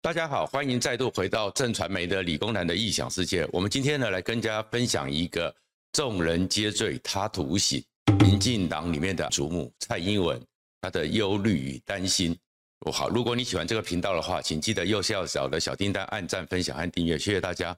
大家好，欢迎再度回到正传媒的理工男的异想世界。我们今天呢，来跟大家分享一个众人皆醉他独醒，民进党里面的主母蔡英文她的忧虑与担心。好，如果你喜欢这个频道的话，请记得右下角的小叮当按赞、分享和订阅，谢谢大家。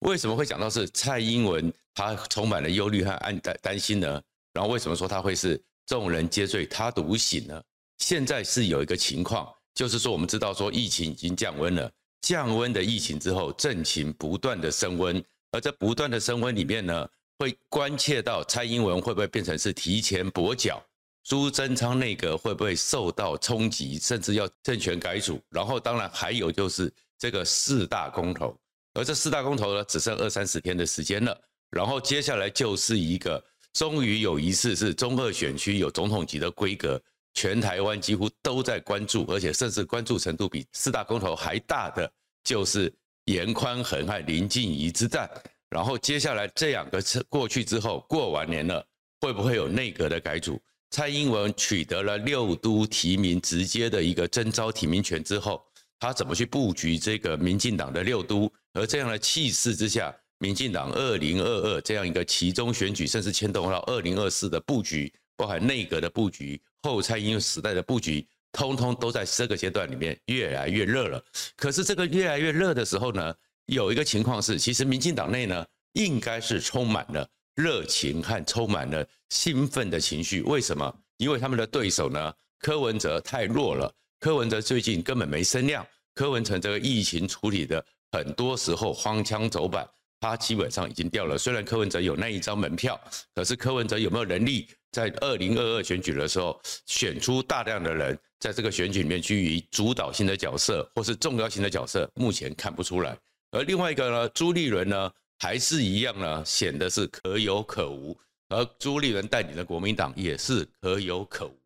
为什么会讲到是蔡英文她充满了忧虑和暗担担心呢？然后为什么说她会是众人皆醉他独醒呢？现在是有一个情况。就是说，我们知道说疫情已经降温了，降温的疫情之后，政情不断的升温，而在不断的升温里面呢，会关切到蔡英文会不会变成是提前跛脚，朱贞昌内阁会不会受到冲击，甚至要政权改组，然后当然还有就是这个四大公投，而这四大公投呢，只剩二三十天的时间了，然后接下来就是一个终于有一次是中二选区有总统级的规格。全台湾几乎都在关注，而且甚至关注程度比四大公投还大的，就是严宽恒和林静怡之战。然后接下来这两个过去之后，过完年了，会不会有内阁的改组？蔡英文取得了六都提名直接的一个征召提名权之后，他怎么去布局这个民进党的六都？而这样的气势之下，民进党二零二二这样一个其中选举，甚至牵动到二零二四的布局，包含内阁的布局。后蔡英文时代的布局，通通都在这个阶段里面越来越热了。可是这个越来越热的时候呢，有一个情况是，其实民进党内呢，应该是充满了热情和充满了兴奋的情绪。为什么？因为他们的对手呢，柯文哲太弱了。柯文哲最近根本没声量。柯文哲这个疫情处理的很多时候荒腔走板，他基本上已经掉了。虽然柯文哲有那一张门票，可是柯文哲有没有能力？在二零二二选举的时候，选出大量的人，在这个选举里面居于主导性的角色或是重要性的角色，目前看不出来。而另外一个呢，朱立伦呢，还是一样呢，显得是可有可无。而朱立伦带领的国民党也是可有可无。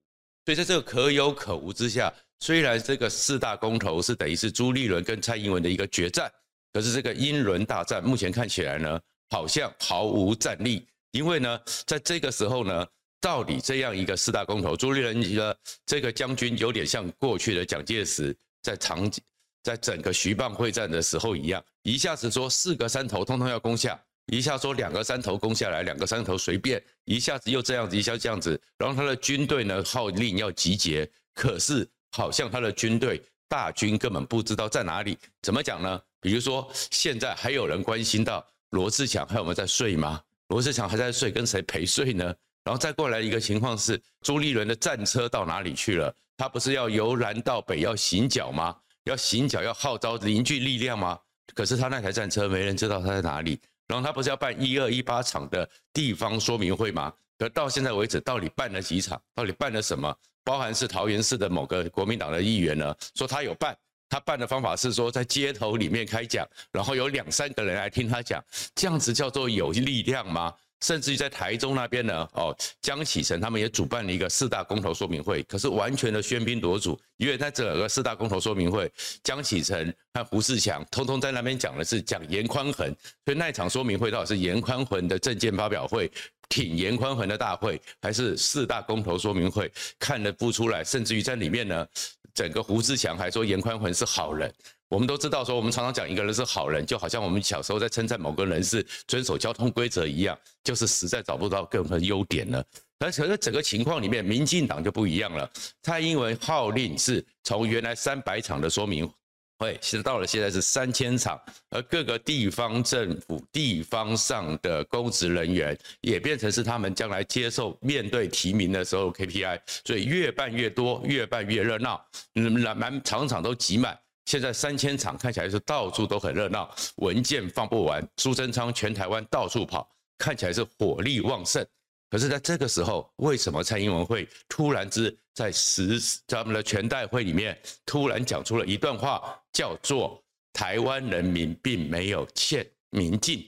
所以在这个可有可无之下，虽然这个四大公投是等于是朱立伦跟蔡英文的一个决战，可是这个英伦大战目前看起来呢，好像毫无战力。因为呢，在这个时候呢。到底这样一个四大公投，朱立伦的这个将军有点像过去的蒋介石在长在整个徐蚌会战的时候一样，一下子说四个山头通通要攻下，一下说两个山头攻下来，两个山头随便，一下子又这样子，一下这样子，然后他的军队呢号令要集结，可是好像他的军队大军根本不知道在哪里。怎么讲呢？比如说现在还有人关心到罗志强还有没有在睡吗？罗志强还在睡，跟谁陪睡呢？然后再过来一个情况是，朱立伦的战车到哪里去了？他不是要由南到北要行脚吗？要行脚要号召凝聚力量吗？可是他那台战车没人知道他在哪里。然后他不是要办一二一八场的地方说明会吗？可到现在为止，到底办了几场？到底办了什么？包含是桃园市的某个国民党的议员呢，说他有办，他办的方法是说在街头里面开讲，然后有两三个人来听他讲，这样子叫做有力量吗？甚至于在台中那边呢，哦，江启臣他们也主办了一个四大公投说明会，可是完全的喧宾夺主，因为在整个四大公投说明会，江启臣和胡志强通通在那边讲的是讲严宽恒，所以那一场说明会到底是严宽恒的政见发表会，挺严宽恒的大会，还是四大公投说明会，看得不出来，甚至于在里面呢，整个胡志强还说严宽宏是好人。我们都知道，说我们常常讲一个人是好人，就好像我们小时候在称赞某个人是遵守交通规则一样，就是实在找不到任何优点了。而且在整个情况里面，民进党就不一样了。蔡英文号令是从原来三百场的说明会，其实到了现在是三千场，而各个地方政府、地方上的公职人员也变成是他们将来接受面对提名的时候 KPI，所以越办越多，越办越热闹，嗯，满场场都挤满。现在三千场看起来是到处都很热闹，文件放不完，苏贞昌全台湾到处跑，看起来是火力旺盛。可是，在这个时候，为什么蔡英文会突然之在十咱们的全代会里面突然讲出了一段话，叫做“台湾人民并没有欠民进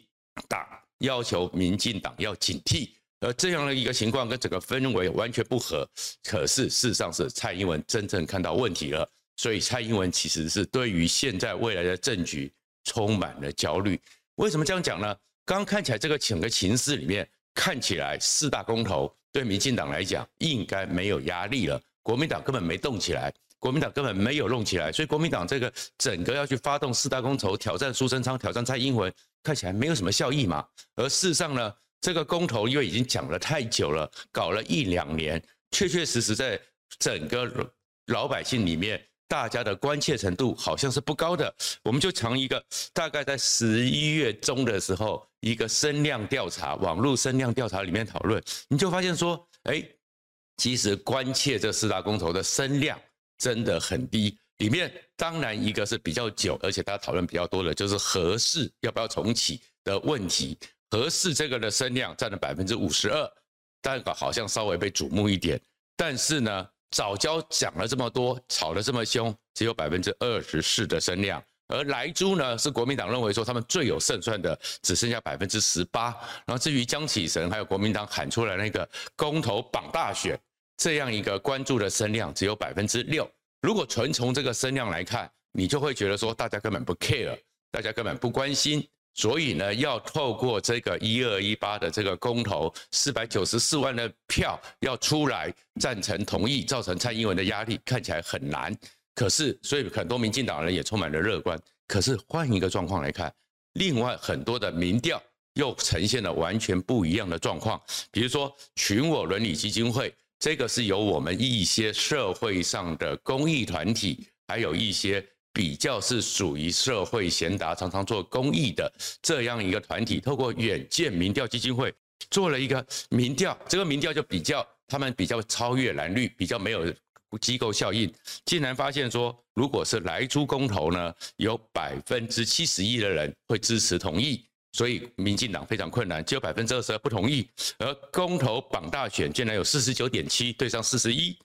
党，要求民进党要警惕”，而这样的一个情况跟整个氛围完全不合。可是，事实上是蔡英文真正看到问题了。所以蔡英文其实是对于现在未来的政局充满了焦虑。为什么这样讲呢？刚刚看起来这个整个情势里面，看起来四大公投对民进党来讲应该没有压力了。国民党根本没动起来，国民党根本没有弄起来，所以国民党这个整个要去发动四大公投，挑战苏贞昌，挑战蔡英文，看起来没有什么效益嘛。而事实上呢，这个公投因为已经讲了太久了，搞了一两年，确确实实在整个老百姓里面，大家的关切程度好像是不高的。我们就从一个大概在十一月中的时候，一个声量调查，网络声量调查里面讨论，你就发现说，哎，其实关切这四大公投的声量真的很低。里面当然一个是比较久，而且大家讨论比较多的，就是核四要不要重启的问题。核四这个的声量占了百分之五十二，但好像稍微被瞩目一点。但是呢，早教讲了这么多，吵了这么凶，只有百分之二十四的声量。而莱猪呢，是国民党认为说他们最有胜算的，只剩下百分之十八。然后至于江启臣还有国民党喊出来那个公投绑大选这样一个关注的声量，只有百分之六。如果纯从这个声量来看，你就会觉得说大家根本不 care，大家根本不关心。所以呢，要透过这个一二一八的这个公投，四百九十四万的票要出来赞成同意，造成蔡英文的压力看起来很难。可是，所以很多民进党人也充满了乐观。可是换一个状况来看，另外很多的民调又呈现了完全不一样的状况。比如说群我伦理基金会，这个是由我们一些社会上的公益团体，还有一些。比较是属于社会贤达，常常做公益的这样一个团体，透过远见民调基金会做了一个民调，这个民调就比较他们比较超越蓝绿，比较没有机构效应，竟然发现说，如果是来猪公投呢，有百分之七十一的人会支持同意，所以民进党非常困难，只有百分之二十二不同意，而公投绑大选竟然有四十九点七对上四十一。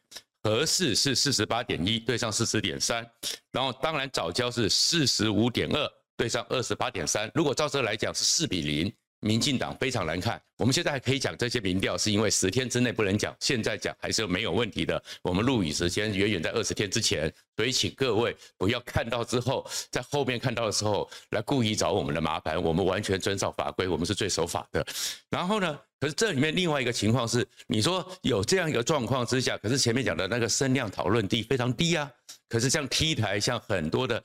核四是四十八点一对上四十点三，然后当然藻礁是四十五点二对上二十八点三。如果照这来讲是四比零，民进党非常难看。我们现在还可以讲这些民调，是因为十天之内不能讲，现在讲还是没有问题的。我们录影时间远远在二十天之前，所以请各位不要看到之后，在后面看到的时候来故意找我们的麻烦。我们完全遵照法规，我们是最守法的。然后呢？可是这里面另外一个情况是，你说有这样一个状况之下，可是前面讲的那个声量讨论低非常低啊。可是像 T 台，像很多的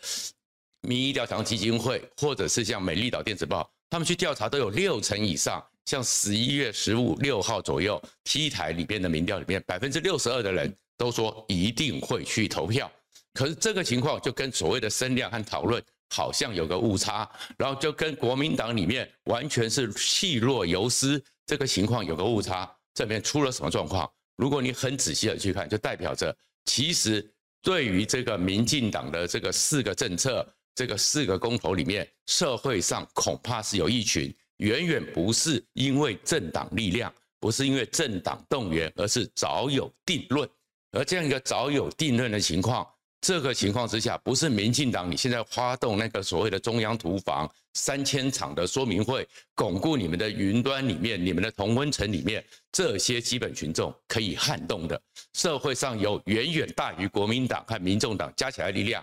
民意调查基金会，或者是像美丽岛电子报，他们去调查都有六成以上。像十一月十五六号左右，T 台里边的民调里面，百分之六十二的人都说一定会去投票。可是这个情况就跟所谓的声量和讨论好像有个误差，然后就跟国民党里面完全是气若游丝。这个情况有个误差，这边出了什么状况？如果你很仔细的去看，就代表着其实对于这个民进党的这个四个政策，这个四个公投里面，社会上恐怕是有一群远远不是因为政党力量，不是因为政党动员，而是早有定论。而这样一个早有定论的情况。这个情况之下，不是民进党你现在发动那个所谓的中央图房三千场的说明会，巩固你们的云端里面、你们的同温层里面这些基本群众可以撼动的。社会上有远远大于国民党和民众党加起来力量，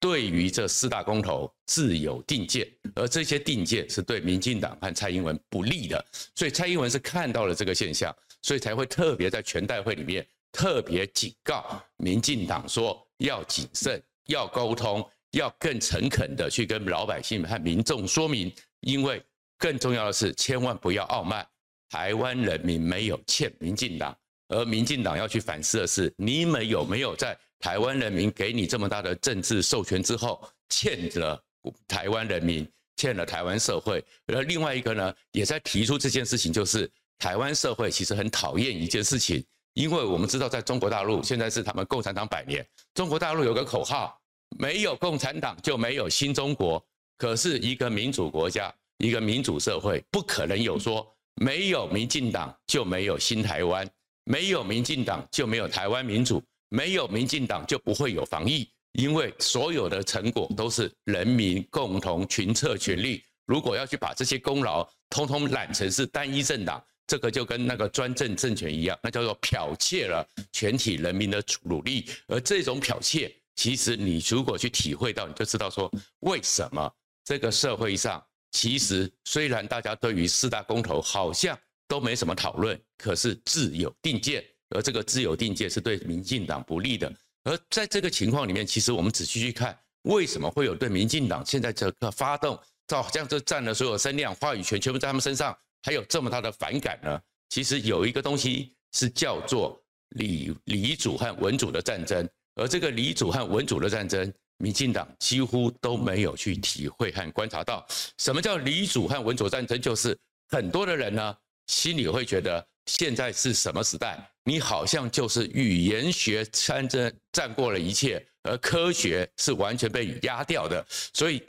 对于这四大公投自有定见，而这些定见是对民进党和蔡英文不利的。所以蔡英文是看到了这个现象，所以才会特别在全代会里面特别警告民进党说。要谨慎，要沟通，要更诚恳的去跟老百姓和民众说明，因为更重要的是，千万不要傲慢。台湾人民没有欠民进党，而民进党要去反思的是，你们有没有在台湾人民给你这么大的政治授权之后，欠了台湾人民，欠了台湾社会。而另外一个呢，也在提出这件事情，就是台湾社会其实很讨厌一件事情。因为我们知道，在中国大陆现在是他们共产党百年。中国大陆有个口号：没有共产党就没有新中国。可是，一个民主国家、一个民主社会，不可能有说没有民进党就没有新台湾，没有民进党就没有台湾民主，没有民进党就不会有防疫。因为所有的成果都是人民共同群策群力。如果要去把这些功劳通通揽成是单一政党。这个就跟那个专政政权一样，那叫做剽窃了全体人民的努力。而这种剽窃，其实你如果去体会到，你就知道说，为什么这个社会上，其实虽然大家对于四大公投好像都没什么讨论，可是自有定见，而这个自由定界是对民进党不利的。而在这个情况里面，其实我们仔细去看，为什么会有对民进党现在这个发动，照这样子占了所有声量、话语权，全部在他们身上，还有这么大的反感呢？其实有一个东西是叫做李李主和文主的战争，而这个李主和文主的战争，民进党几乎都没有去体会和观察到。什么叫李主和文主战争？就是很多的人呢，心里会觉得。现在是什么时代？你好像就是语言学战争占过了一切，而科学是完全被压掉的。所以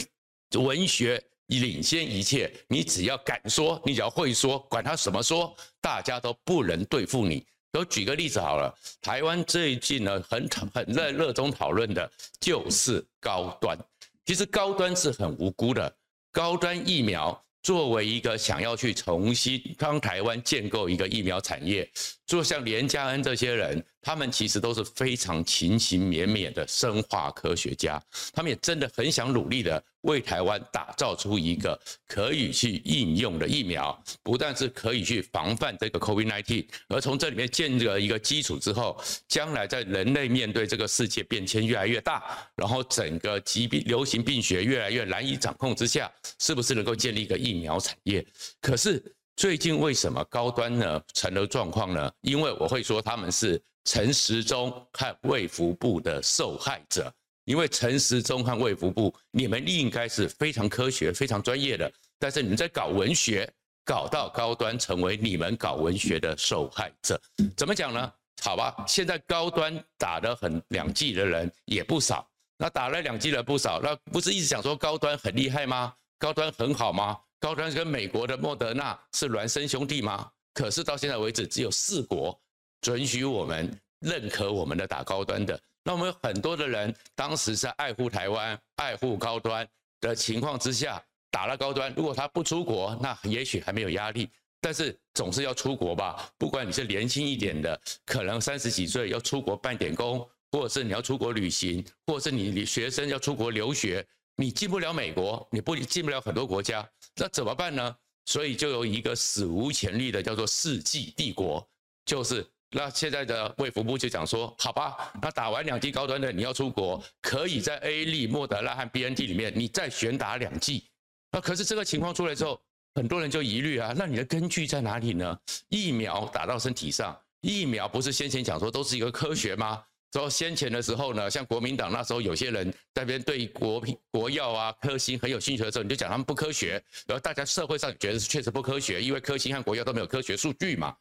文学领先一切，你只要敢说，你只要会说，管他什么说，大家都不能对付你。我举个例子好了，台湾最近呢很很热热衷讨论的就是高端。其实高端是很无辜的，高端疫苗。作为一个想要去重新帮台湾建构一个疫苗产业，就像连家恩这些人，他们其实都是非常勤勤勉勉的生化科学家，他们也真的很想努力的为台湾打造出一个可以去应用的疫苗，不但是可以去防范这个 COVID-19，而从这里面建立了一个基础之后，将来在人类面对这个世界变迁越来越大，然后整个疾病流行病学越来越难以掌控之下，是不是能够建立一个疫苗产业？可是最近为什么高端呢成了状况呢？因为我会说他们是陈时中和卫福部的受害者。因为陈时中和卫福部，你们应该是非常科学、非常专业的，但是你们在搞文学，搞到高端成为你们搞文学的受害者，怎么讲呢？好吧，现在高端打得很两剂的人也不少，那打了两剂的不少，那不是一直讲说高端很厉害吗？高端很好吗？高端跟美国的莫德纳是孪生兄弟吗？可是到现在为止，只有四国准许我们认可我们的打高端的。那我们有很多的人当时在爱护台湾、爱护高端的情况之下打了高端。如果他不出国，那也许还没有压力，但是总是要出国吧？不管你是年轻一点的，可能三十几岁要出国办点工，或者是你要出国旅行，或者是你学生要出国留学，你进不了美国，你不进不了很多国家，那怎么办呢？所以就有一个史无前例的叫做世纪帝国，就是。那现在的卫福部就讲说，好吧，那打完两剂高端的，你要出国，可以在 A 利、莫德拉和 BNT 里面，你再选打两剂。那可是这个情况出来之后，很多人就疑虑啊，那你的根据在哪里呢？疫苗打到身体上，疫苗不是先前讲说都是一个科学吗？说先前的时候呢，像国民党那时候有些人在那边对国品国药啊、科兴很有兴趣的时候，你就讲他们不科学，然后大家社会上觉得是确实不科学，因为科兴和国药都没有科学数据嘛。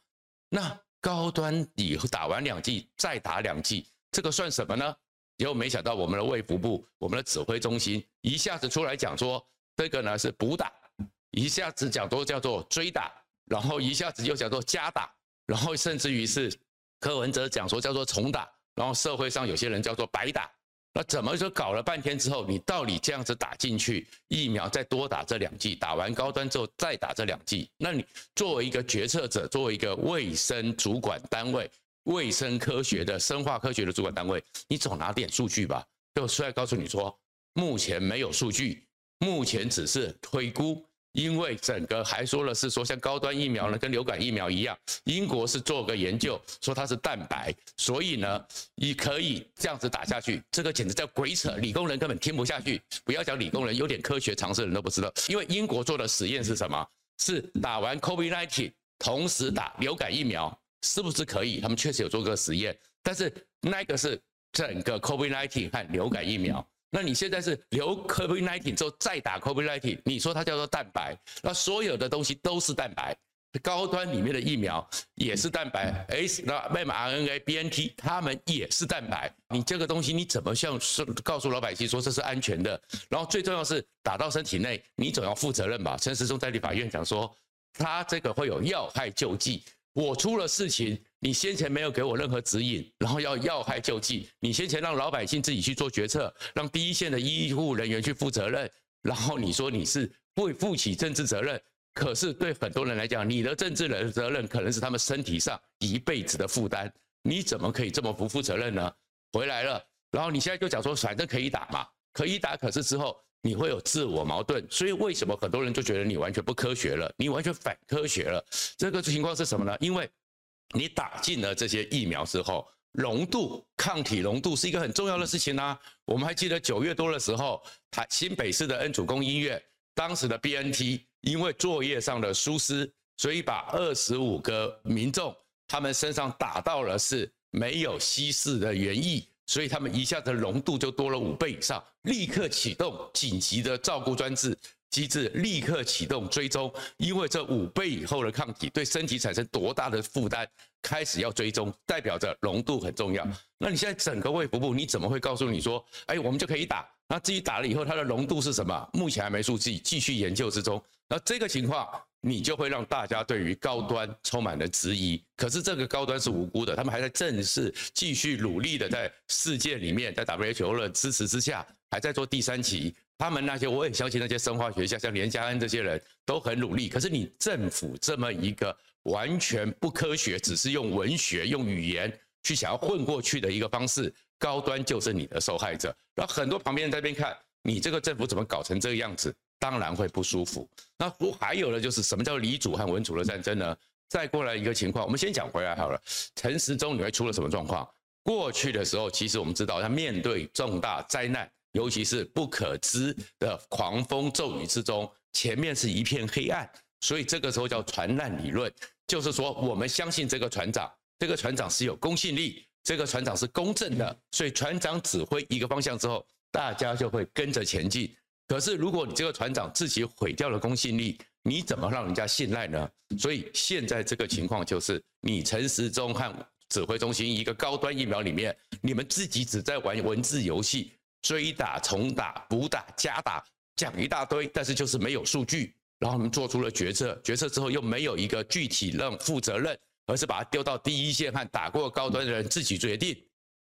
那高端以后打完两剂再打两剂，这个算什么呢？结果没想到我们的卫福部、我们的指挥中心一下子出来讲说，这个呢是补打，一下子讲说叫做追打，然后一下子又讲做加打，然后甚至于是柯文哲讲说叫做重打，然后社会上有些人叫做白打。那怎么说搞了半天之后，你到底这样子打进去疫苗，再多打这两剂，打完高端之后再打这两剂，那你作为一个决策者，作为一个卫生主管单位、卫生科学的生化科学的主管单位，你总拿点数据吧？就出来告诉你说，目前没有数据，目前只是推估。因为整个还说了是说像高端疫苗呢，跟流感疫苗一样，英国是做个研究说它是蛋白，所以呢，你可以这样子打下去，这个简直叫鬼扯，理工人根本听不下去。不要讲理工人，有点科学常识的人都不知道。因为英国做的实验是什么？是打完 COVID-19 同时打流感疫苗，是不是可以？他们确实有做个实验，但是那个是整个 COVID-19 和流感疫苗。那你现在是留 COVID-19 之后再打 COVID-19，你说它叫做蛋白，那所有的东西都是蛋白，高端里面的疫苗也是蛋白，S 那 mRNA、BNT 它们也是蛋白，你这个东西你怎么向说告诉老百姓说这是安全的？然后最重要是打到身体内，你总要负责任吧？陈时中在立法院讲说，他这个会有要害救济。我出了事情，你先前没有给我任何指引，然后要要害救济，你先前让老百姓自己去做决策，让第一线的医护人员去负责任，然后你说你是不负起政治责任，可是对很多人来讲，你的政治的责任可能是他们身体上一辈子的负担，你怎么可以这么不负责任呢？回来了，然后你现在就讲说反正可以打嘛，可以打，可是之后。你会有自我矛盾，所以为什么很多人就觉得你完全不科学了？你完全反科学了？这个情况是什么呢？因为你打进了这些疫苗之后，浓度、抗体浓度是一个很重要的事情啊。我们还记得九月多的时候，台新北市的恩主公医院当时的 BNT 因为作业上的疏失，所以把二十五个民众他们身上打到了是没有稀释的原液，所以他们一下子浓度就多了五倍以上，立刻启动紧急的照顾专制。机制立刻启动追踪，因为这五倍以后的抗体对身体产生多大的负担，开始要追踪，代表着浓度很重要。那你现在整个卫福部，你怎么会告诉你说，哎，我们就可以打？那至于打了以后它的浓度是什么？目前还没数据，继续研究之中。那这个情况，你就会让大家对于高端充满了质疑。可是这个高端是无辜的，他们还在正式继续努力的在世界里面，在 WHO 的支持之下，还在做第三期。他们那些，我也相信那些生化学家，像连家恩这些人都很努力。可是你政府这么一个完全不科学，只是用文学、用语言去想要混过去的一个方式，高端就是你的受害者。然后很多旁边人在边看你这个政府怎么搞成这个样子，当然会不舒服。那还有呢，就是什么叫理主和文主的战争呢？再过来一个情况，我们先讲回来好了。陈时中你会出了什么状况？过去的时候，其实我们知道他面对重大灾难。尤其是不可知的狂风骤雨之中，前面是一片黑暗，所以这个时候叫船难理论，就是说我们相信这个船长，这个船长是有公信力，这个船长是公正的，所以船长指挥一个方向之后，大家就会跟着前进。可是如果你这个船长自己毁掉了公信力，你怎么让人家信赖呢？所以现在这个情况就是，你陈时中和指挥中心一个高端疫苗里面，你们自己只在玩文字游戏。追打、重打、补打、加打，讲一大堆，但是就是没有数据。然后我们做出了决策，决策之后又没有一个具体让负责任，而是把它丢到第一线和打过高端的人自己决定。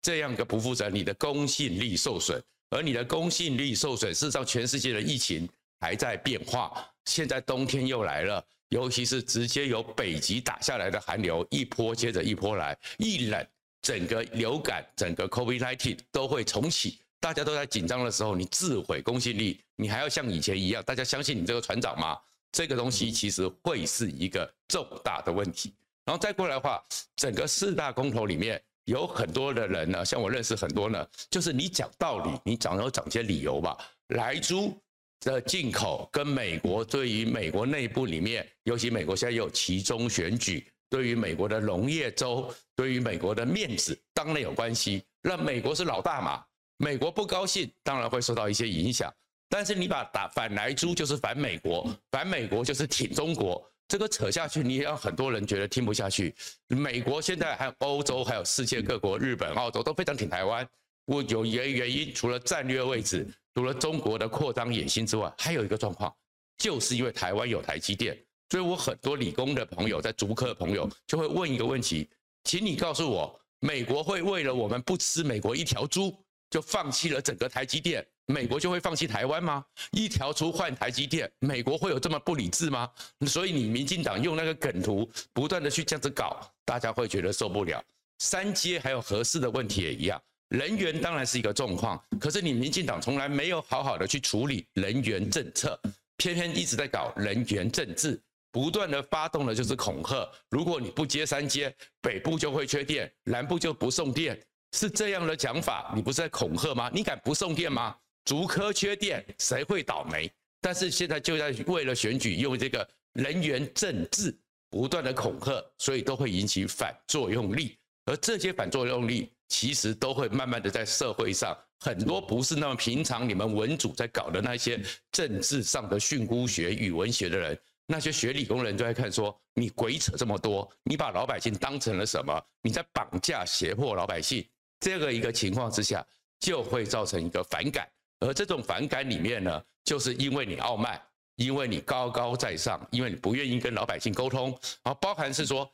这样个不负责，你的公信力受损，而你的公信力受损，事实上全世界的疫情还在变化。现在冬天又来了，尤其是直接由北极打下来的寒流，一波接着一波来，一冷，整个流感、整个 COVID-19 都会重启。大家都在紧张的时候，你自毁公信力，你还要像以前一样，大家相信你这个船长吗？这个东西其实会是一个重大的问题。然后再过来的话，整个四大公投里面有很多的人呢，像我认识很多呢，就是你讲道理，你讲要讲些理由吧。莱猪的进口跟美国对于美国内部里面，尤其美国现在有其中选举，对于美国的农业州，对于美国的面子当然有关系。那美国是老大嘛？美国不高兴，当然会受到一些影响。但是你把打反莱猪就是反美国，反美国就是挺中国，这个扯下去，你也让很多人觉得听不下去。美国现在还有欧洲，还有世界各国，日本、澳洲都非常挺台湾。我有原原因，除了战略位置，除了中国的扩张野心之外，还有一个状况，就是因为台湾有台积电，所以我很多理工的朋友，在竹科的朋友就会问一个问题，请你告诉我，美国会为了我们不吃美国一条猪？就放弃了整个台积电，美国就会放弃台湾吗？一条猪换台积电，美国会有这么不理智吗？所以你民进党用那个梗图不断的去这样子搞，大家会觉得受不了。三阶还有核四的问题也一样，人员当然是一个状况，可是你民进党从来没有好好的去处理人员政策，偏偏一直在搞人员政治，不断的发动的就是恐吓。如果你不接三接，北部就会缺电，南部就不送电。是这样的讲法，你不是在恐吓吗？你敢不送电吗？竹科缺电，谁会倒霉？但是现在就在为了选举，用这个人员政治不断的恐吓，所以都会引起反作用力。而这些反作用力，其实都会慢慢的在社会上，很多不是那么平常，你们文组在搞的那些政治上的训诂学、语文学的人，那些学理工人都在看说，你鬼扯这么多，你把老百姓当成了什么？你在绑架、胁迫老百姓。这个一个情况之下，就会造成一个反感，而这种反感里面呢，就是因为你傲慢，因为你高高在上，因为你不愿意跟老百姓沟通，啊，包含是说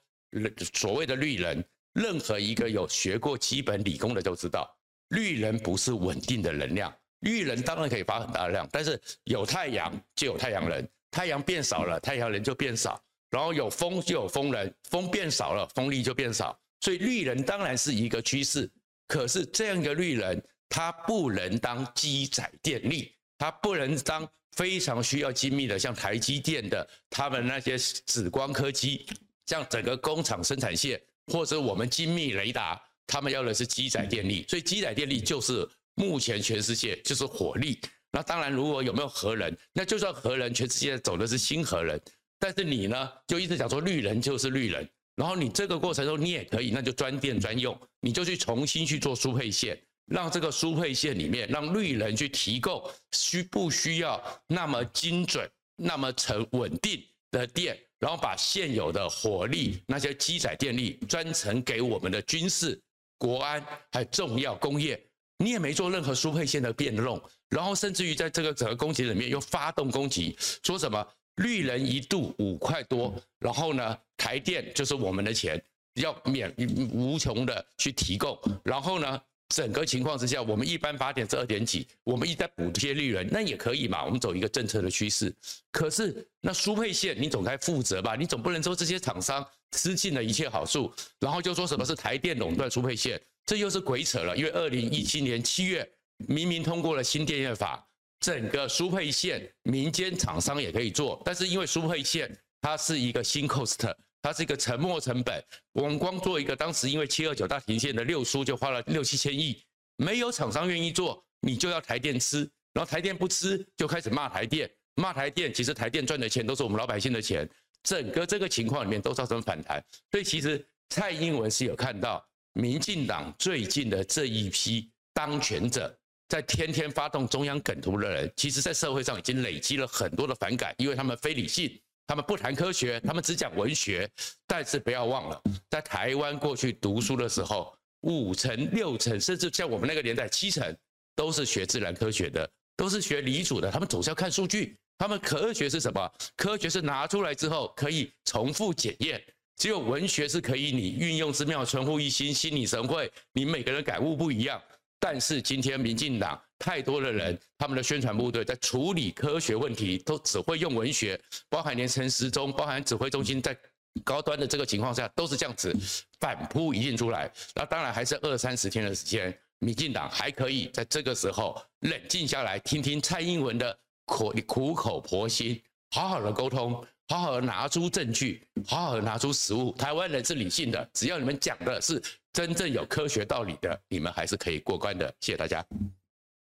所谓的绿人，任何一个有学过基本理工的都知道，绿人不是稳定的能量，绿人当然可以发很大的量，但是有太阳就有太阳人，太阳变少了，太阳人就变少，然后有风就有风人，风变少了，风力就变少，所以绿人当然是一个趋势。可是这样一个绿人，他不能当机载电力，他不能当非常需要精密的，像台积电的他们那些紫光科技，像整个工厂生产线，或者我们精密雷达，他们要的是机载电力，所以机载电力就是目前全世界就是火力。那当然，如果有没有核能，那就算核能，全世界走的是新核能。但是你呢，就一直讲说绿能就是绿能，然后你这个过程中你也可以，那就专电专用，你就去重新去做输配线，让这个输配线里面让绿能去提供需不需要那么精准、那么成稳定的电，然后把现有的火力那些机载电力专程给我们的军事、国安还有重要工业，你也没做任何输配线的变动，然后甚至于在这个整个攻击里面又发动攻击，说什么？绿能一度五块多，然后呢，台电就是我们的钱，要免无穷的去提供，然后呢，整个情况之下，我们一般发电是二点几，我们一直在补贴绿能，那也可以嘛，我们走一个政策的趋势。可是那输配线，你总该负责吧？你总不能说这些厂商吃尽了一切好处，然后就说什么是台电垄断输配线，这又是鬼扯了。因为二零一七年七月明明通过了新电业法。整个输配线，民间厂商也可以做，但是因为输配线它是一个新 cost，它是一个沉没成本。我们光做一个，当时因为七二九大停线的六输就花了六七千亿，没有厂商愿意做，你就要台电吃，然后台电不吃，就开始骂台电，骂台电。其实台电赚的钱都是我们老百姓的钱，整个这个情况里面都造成反弹。所以其实蔡英文是有看到民进党最近的这一批当权者。在天天发动中央梗图的人，其实，在社会上已经累积了很多的反感，因为他们非理性，他们不谈科学，他们只讲文学。但是不要忘了，在台湾过去读书的时候，五成、六成，甚至像我们那个年代七成，都是学自然科学的，都是学理组的。他们总是要看数据。他们科学是什么？科学是拿出来之后可以重复检验。只有文学是可以你运用之妙，存乎一心，心领神会。你每个人感悟不一样。但是今天民进党太多的人，他们的宣传部队在处理科学问题，都只会用文学，包含连陈时中，包含指挥中心在高端的这个情况下，都是这样子反扑一定出来。那当然还是二三十天的时间，民进党还可以在这个时候冷静下来，听听蔡英文的苦苦口婆心，好好的沟通，好好的拿出证据，好好的拿出实物。台湾人是理性的，只要你们讲的是。真正有科学道理的，你们还是可以过关的。谢谢大家。